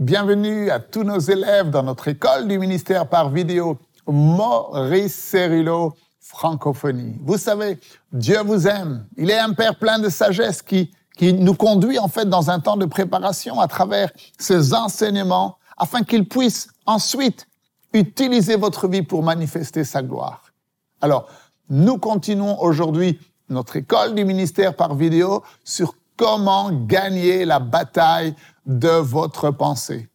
Bienvenue à tous nos élèves dans notre école du ministère par vidéo Maurice Cerullo Francophonie. Vous savez, Dieu vous aime. Il est un Père plein de sagesse qui, qui nous conduit en fait dans un temps de préparation à travers ses enseignements afin qu'il puisse ensuite utiliser votre vie pour manifester sa gloire. Alors, nous continuons aujourd'hui notre école du ministère par vidéo sur comment gagner la bataille de votre pensée.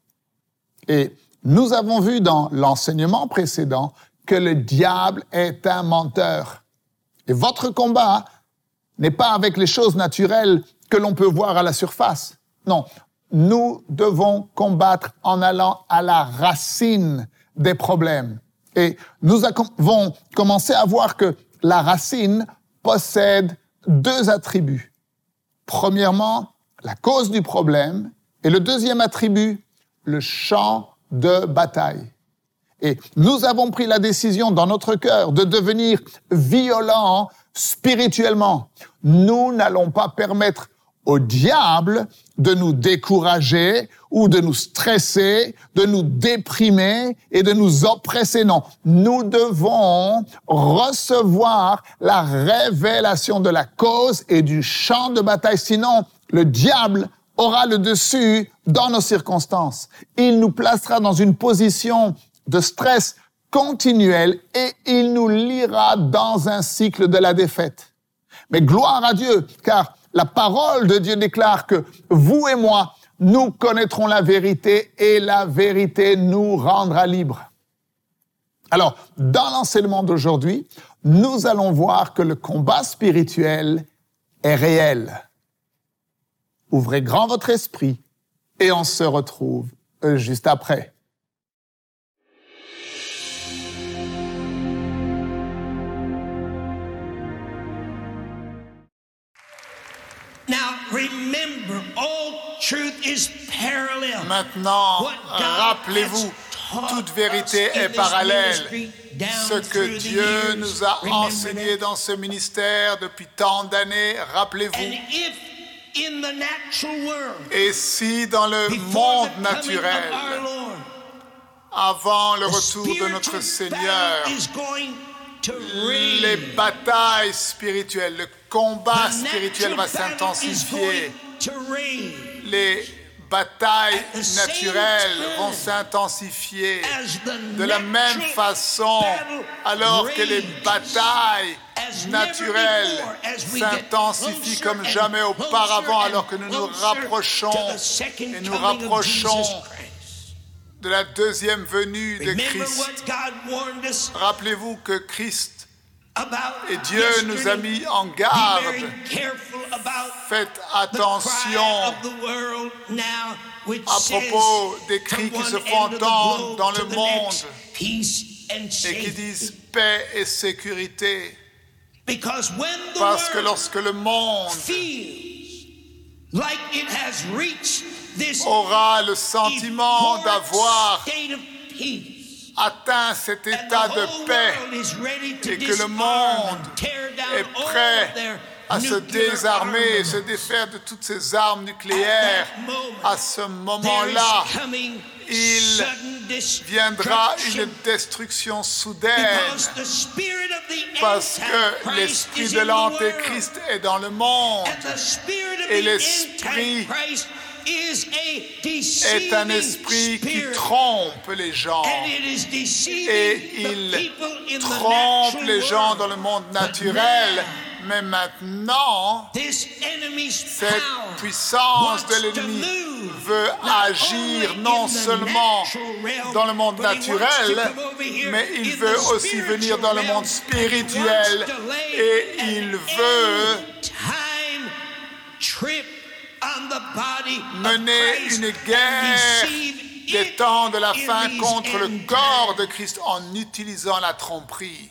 Et nous avons vu dans l'enseignement précédent que le diable est un menteur. Et votre combat n'est pas avec les choses naturelles que l'on peut voir à la surface. Non, nous devons combattre en allant à la racine des problèmes. Et nous avons commencé à voir que la racine possède deux attributs. Premièrement, la cause du problème et le deuxième attribut, le champ de bataille. Et nous avons pris la décision dans notre cœur de devenir violents spirituellement. Nous n'allons pas permettre au diable de nous décourager ou de nous stresser, de nous déprimer et de nous oppresser. Non, nous devons recevoir la révélation de la cause et du champ de bataille. Sinon, le diable aura le dessus dans nos circonstances. Il nous placera dans une position de stress continuel et il nous lira dans un cycle de la défaite. Mais gloire à Dieu, car la parole de Dieu déclare que vous et moi, nous connaîtrons la vérité et la vérité nous rendra libres. Alors, dans l'enseignement d'aujourd'hui, nous allons voir que le combat spirituel est réel. Ouvrez grand votre esprit et on se retrouve euh, juste après. Maintenant, rappelez-vous, toute vérité est parallèle. Ce que Dieu nous a enseigné dans ce ministère depuis tant d'années, rappelez-vous. Et si dans le monde naturel, avant le retour de notre Seigneur, les batailles spirituelles, le combat spirituel va s'intensifier, les batailles naturelles vont s'intensifier. de la même façon alors que les batailles naturelles s'intensifient comme jamais auparavant alors que nous nous rapprochons et nous rapprochons de la deuxième venue de Christ. Rappelez-vous que Christ et Dieu nous a mis en garde. Faites attention à propos des cris qui se font entendre dans le monde et qui disent paix et sécurité. Parce que lorsque le monde aura le sentiment d'avoir atteint cet état de paix et que le monde est prêt à se désarmer et se défaire de toutes ces armes nucléaires, à ce moment-là, il viendra une destruction soudaine parce que l'esprit de l'Antéchrist est dans le monde et l'esprit est un esprit qui trompe les gens et il trompe les gens dans le monde naturel. Mais maintenant, cette puissance de l'ennemi veut agir non seulement dans le monde naturel, mais il veut aussi venir dans le monde spirituel et il veut mener une guerre des temps de la fin contre le corps de Christ en utilisant la tromperie.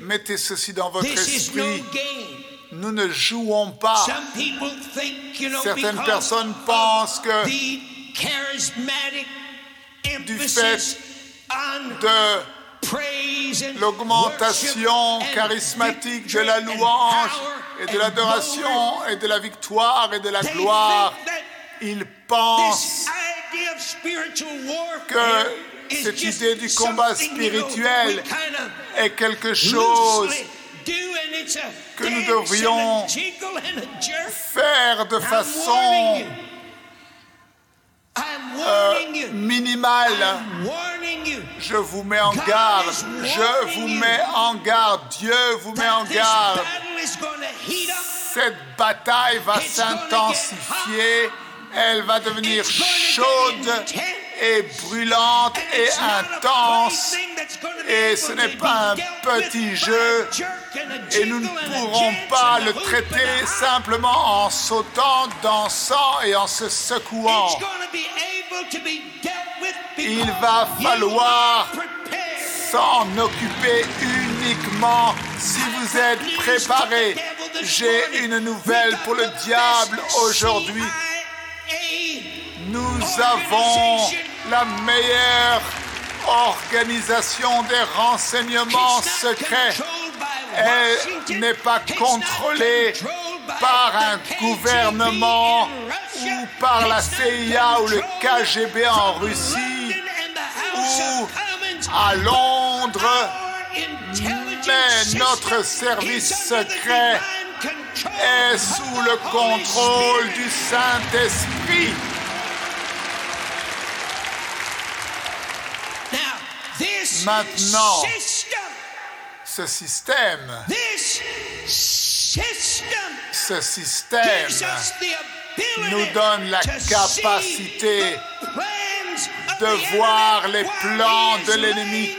Mettez ceci dans votre esprit. Nous ne jouons pas. Certaines personnes pensent que du fait de l'augmentation charismatique de la louange et de l'adoration et de la victoire et de la gloire. Ils pensent que cette idée du combat spirituel est quelque chose que nous devrions faire de façon euh, minimale. Je vous mets en garde, je vous mets en garde, Dieu vous met en garde. Cette bataille va s'intensifier, elle va devenir chaude et brûlante et intense. Et ce n'est pas un petit jeu. Et nous ne pourrons pas le traiter simplement en sautant, dansant et en se secouant. Il va falloir s'en occuper uniquement si vous êtes préparés. J'ai une nouvelle pour le diable aujourd'hui. Nous avons la meilleure organisation des renseignements secrets. Elle n'est pas contrôlée par un gouvernement ou par la CIA ou le KGB en Russie ou à Londres, mais notre service secret est sous le contrôle du Saint-Esprit. Maintenant, ce système, ce système nous donne la capacité de voir les plans de l'ennemi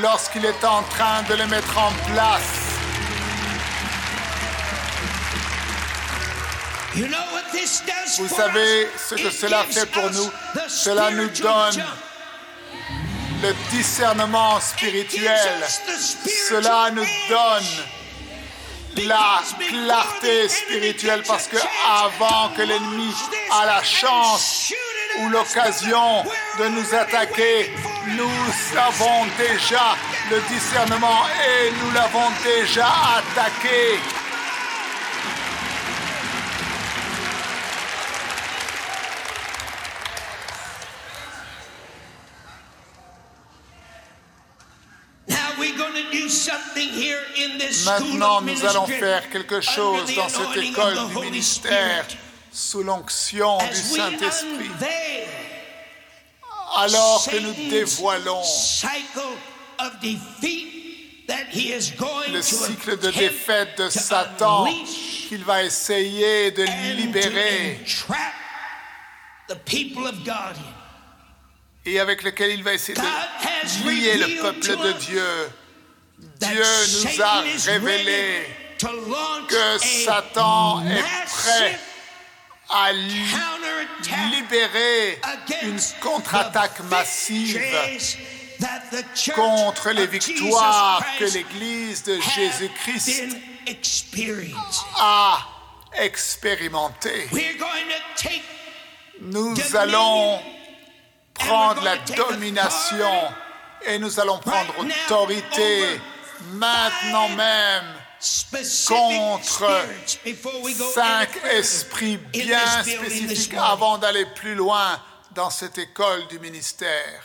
lorsqu'il est en train de les mettre en place. Vous savez ce que cela fait pour nous. Cela nous donne le discernement spirituel. Cela nous donne la clarté spirituelle parce que avant que l'ennemi a la chance ou l'occasion de nous attaquer, nous avons déjà le discernement et nous l'avons déjà attaqué. Maintenant, nous allons faire quelque chose dans cette école du ministère sous l'onction du Saint-Esprit. Alors que nous dévoilons le cycle de défaite de Satan qu'il va essayer de libérer et avec lequel il va essayer de lier le peuple de Dieu. Dieu nous a révélé que Satan est prêt à libérer une contre-attaque massive contre les victoires que l'Église de Jésus-Christ a expérimentées. Nous allons prendre la domination et nous allons prendre autorité maintenant même contre cinq esprits bien spécifiques avant d'aller plus loin dans cette école du ministère.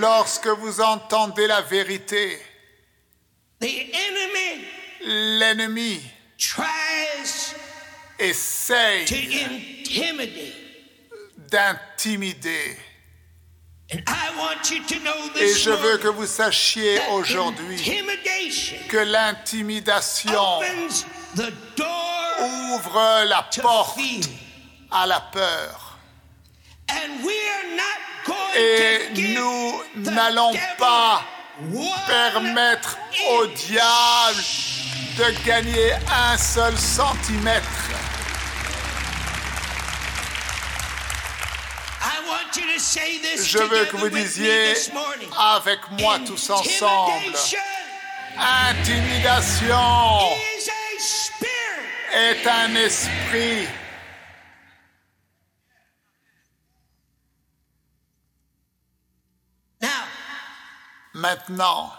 Lorsque vous entendez la vérité, l'ennemi essaye d'intimider. Et je veux que vous sachiez aujourd'hui que l'intimidation ouvre la porte à la peur. Et nous n'allons pas permettre au diable de gagner un seul centimètre Je veux que vous disiez avec moi tous ensemble, intimidation est un esprit. Maintenant,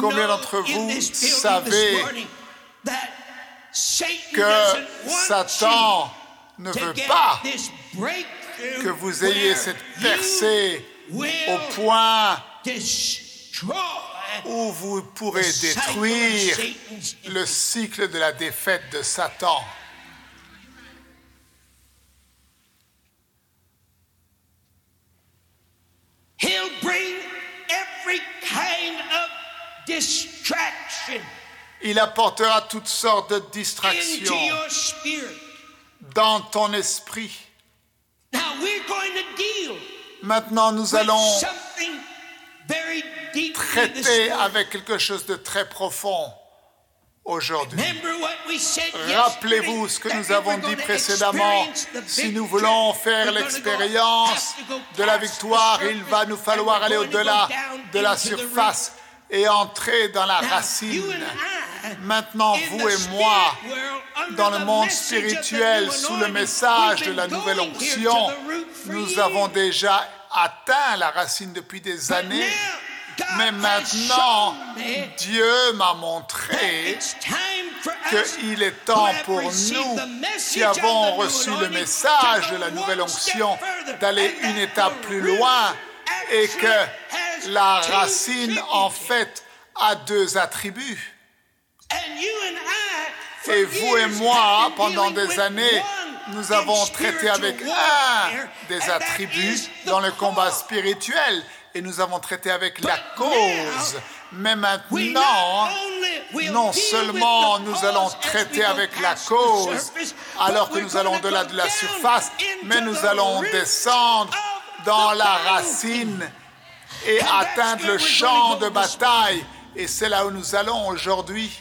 combien d'entre vous savez que Satan ne veut pas que vous ayez cette percée au point où vous pourrez détruire le cycle de la défaite de Satan. Il apportera toutes sortes de distractions dans ton esprit. Maintenant, nous allons traiter avec quelque chose de très profond aujourd'hui. Rappelez-vous ce que nous avons dit précédemment. Si nous voulons faire l'expérience de la victoire, il va nous falloir aller au-delà de la surface et entrer dans la racine. Maintenant, vous et moi, dans le monde spirituel, sous le message de la nouvelle onction, nous avons déjà atteint la racine depuis des années. Mais maintenant, Dieu m'a montré qu'il est temps pour nous qui avons reçu le message de la nouvelle onction d'aller une étape plus loin et que la racine, en fait, a deux attributs. Et vous et moi, pendant des années, nous avons traité avec un des attributs dans le combat spirituel et nous avons traité avec la cause. Mais maintenant, non seulement nous allons traiter avec la cause alors que nous allons au-delà de la surface, mais nous allons descendre dans la racine et atteindre le champ de bataille. Et c'est là où nous allons aujourd'hui.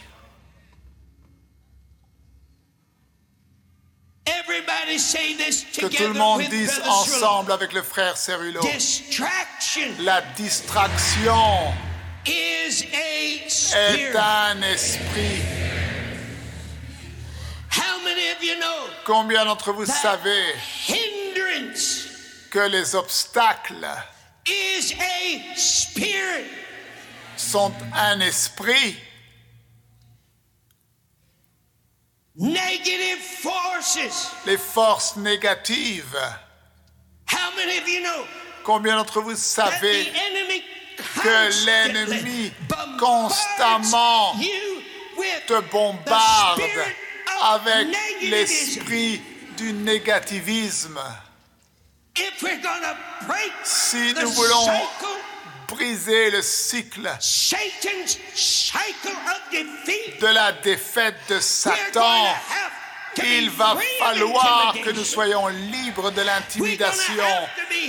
Que tout le monde dise ensemble avec le frère Cerullo. La distraction est un esprit. Combien d'entre vous savez que les obstacles sont un esprit? Negative forces. Les forces négatives. How many of you know Combien d'entre vous savez que l'ennemi constamment te bombarde avec l'esprit du négativisme. Si nous voulons briser le cycle de la défaite de Satan. Il va falloir que nous soyons libres de l'intimidation.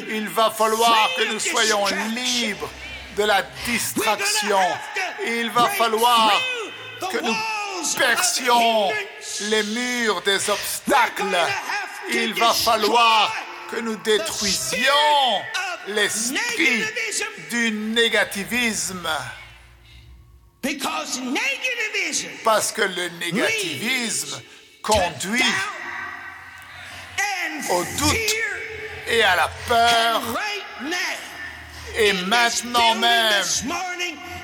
Il va falloir que nous soyons libres de la distraction. Il va falloir que nous percions les murs des obstacles. Il va falloir que nous détruisions l'esprit du négativisme. Parce que le négativisme conduit au doute et à la peur. Et maintenant même,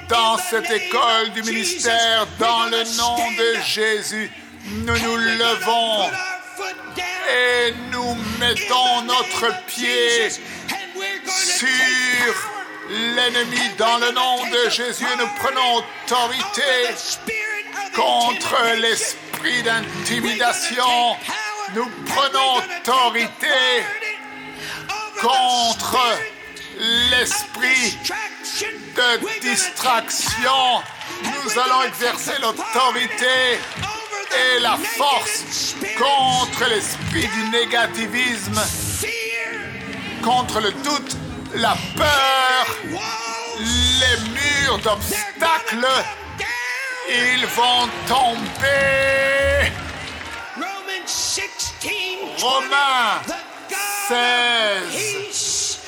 dans cette école du ministère, dans le nom de Jésus, nous nous levons et nous mettons notre pied sur l'ennemi dans le nom de Jésus nous prenons autorité contre l'esprit d'intimidation. Nous prenons autorité contre l'esprit de distraction. Nous allons exercer l'autorité et la force contre l'esprit du négativisme contre le doute, la peur, les murs d'obstacles, ils vont tomber. Romains 16,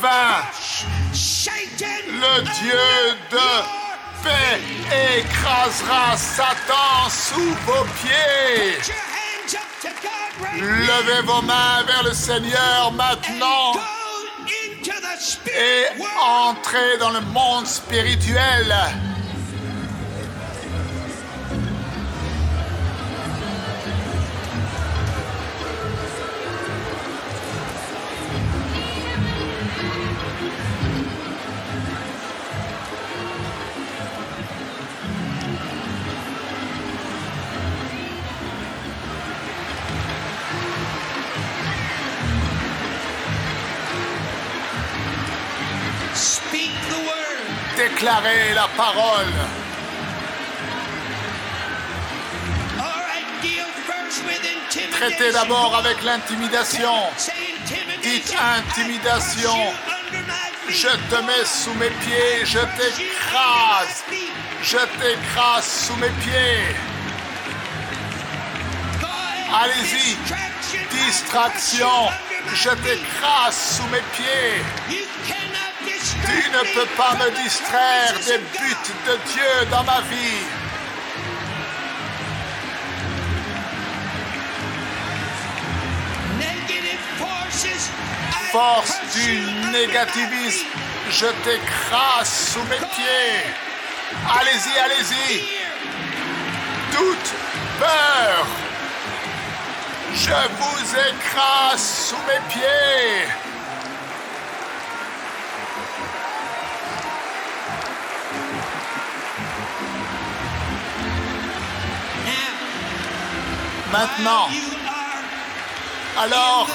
20. Le Dieu de paix écrasera Satan sous vos pieds. Levez vos mains vers le Seigneur maintenant et entrez dans le monde spirituel. Déclarer la parole. Traitez d'abord avec l'intimidation. Dites intimidation. Je te mets sous mes pieds, je t'écrase. Je t'écrase sous mes pieds. Allez-y. Distraction. Je t'écrase sous mes pieds. Tu ne peux pas me distraire des buts de Dieu dans ma vie. Force du négativisme, je t'écrase sous mes pieds. Allez-y, allez-y. Toute peur, je vous écrase sous mes pieds. Maintenant, alors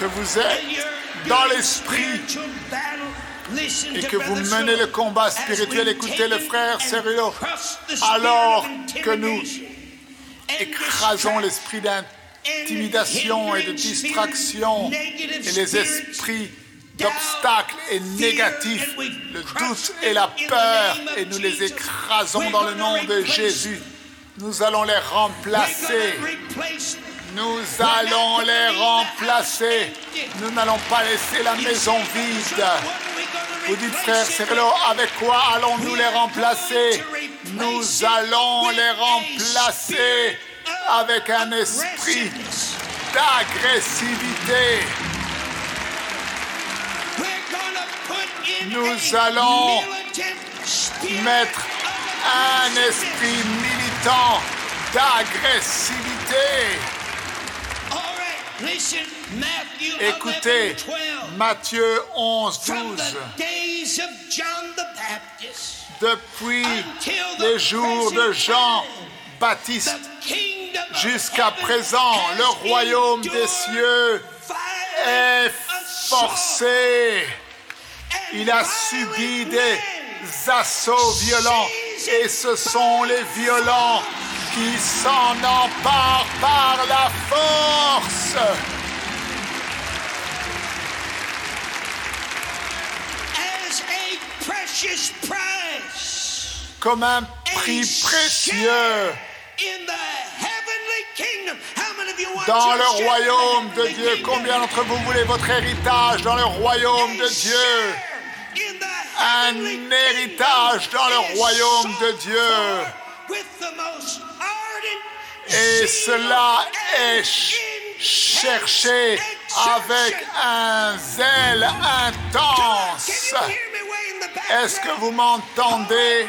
que vous êtes dans l'esprit et que vous menez le combat spirituel, écoutez le frère spirit alors que nous écrasons l'esprit d'intimidation et de distraction et les esprits d'obstacles et négatifs, le doute et la peur, et nous les écrasons dans le nom de Jésus. Nous allons les remplacer. Nous allons les remplacer. Nous n'allons pas laisser la maison vide. Vous dites, frère Cyrilo, avec quoi allons-nous les remplacer? Nous allons les remplacer avec un esprit d'agressivité. Nous allons mettre un esprit d'agressivité. Écoutez, Matthieu 11, 12. Depuis les jours de Jean Baptiste jusqu'à présent, le royaume des cieux est forcé. Il a subi des assauts violents et ce sont les violents qui s'en emparent par la force. As a precious prize Comme un prix précieux dans le royaume de Dieu? Combien d'entre vous voulez votre héritage dans le royaume de Dieu? Un héritage dans le royaume de Dieu. Et cela est cherché avec un zèle intense. Est-ce que vous m'entendez?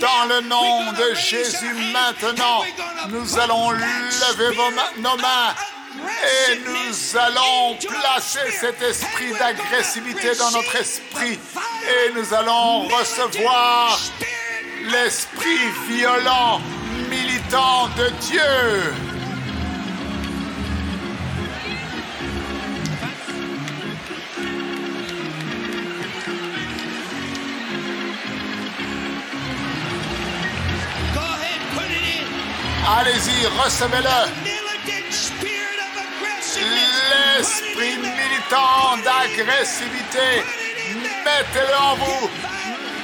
Dans le nom de Jésus maintenant, nous allons lever nos mains et nous allons placer cet esprit d'agressivité dans notre esprit et nous allons recevoir l'esprit violent, militant de Dieu. Allez-y, recevez-le. Militant spirit of aggressiveness. L'esprit Put it in there. militant d'agressivité, mettez-le en vous.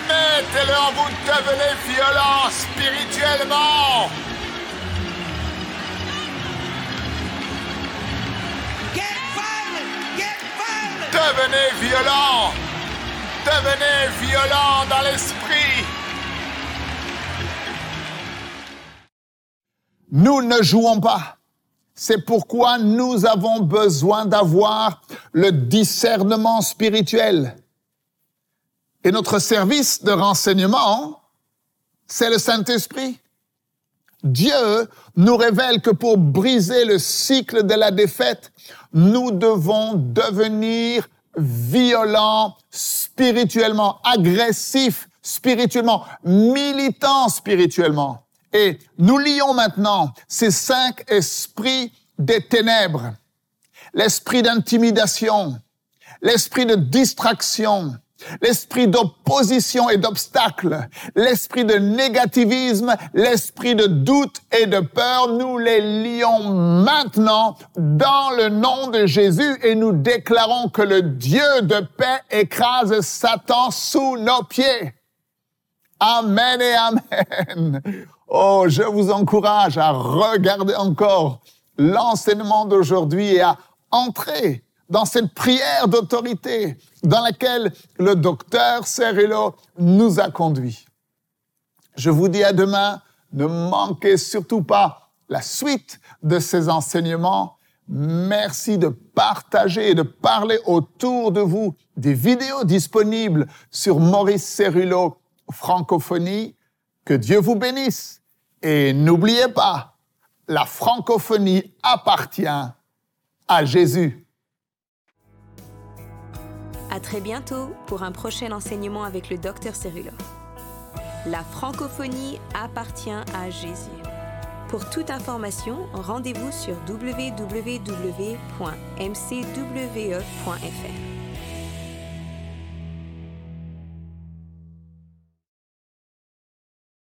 Mettez-le en vous, devenez violent spirituellement. Devenez violent. Devenez violent dans l'esprit. Nous ne jouons pas. C'est pourquoi nous avons besoin d'avoir le discernement spirituel. Et notre service de renseignement, c'est le Saint-Esprit. Dieu nous révèle que pour briser le cycle de la défaite, nous devons devenir violents spirituellement, agressifs spirituellement, militants spirituellement. Et nous lions maintenant ces cinq esprits des ténèbres. L'esprit d'intimidation, l'esprit de distraction, l'esprit d'opposition et d'obstacle, l'esprit de négativisme, l'esprit de doute et de peur, nous les lions maintenant dans le nom de Jésus et nous déclarons que le Dieu de paix écrase Satan sous nos pieds. Amen et Amen. Oh, je vous encourage à regarder encore l'enseignement d'aujourd'hui et à entrer dans cette prière d'autorité dans laquelle le docteur Cerullo nous a conduits. Je vous dis à demain, ne manquez surtout pas la suite de ces enseignements. Merci de partager et de parler autour de vous des vidéos disponibles sur Maurice Cerullo Francophonie. Que Dieu vous bénisse. Et n'oubliez pas, la francophonie appartient à Jésus. À très bientôt pour un prochain enseignement avec le docteur Cerullo. La francophonie appartient à Jésus. Pour toute information, rendez-vous sur www.mcwe.fr.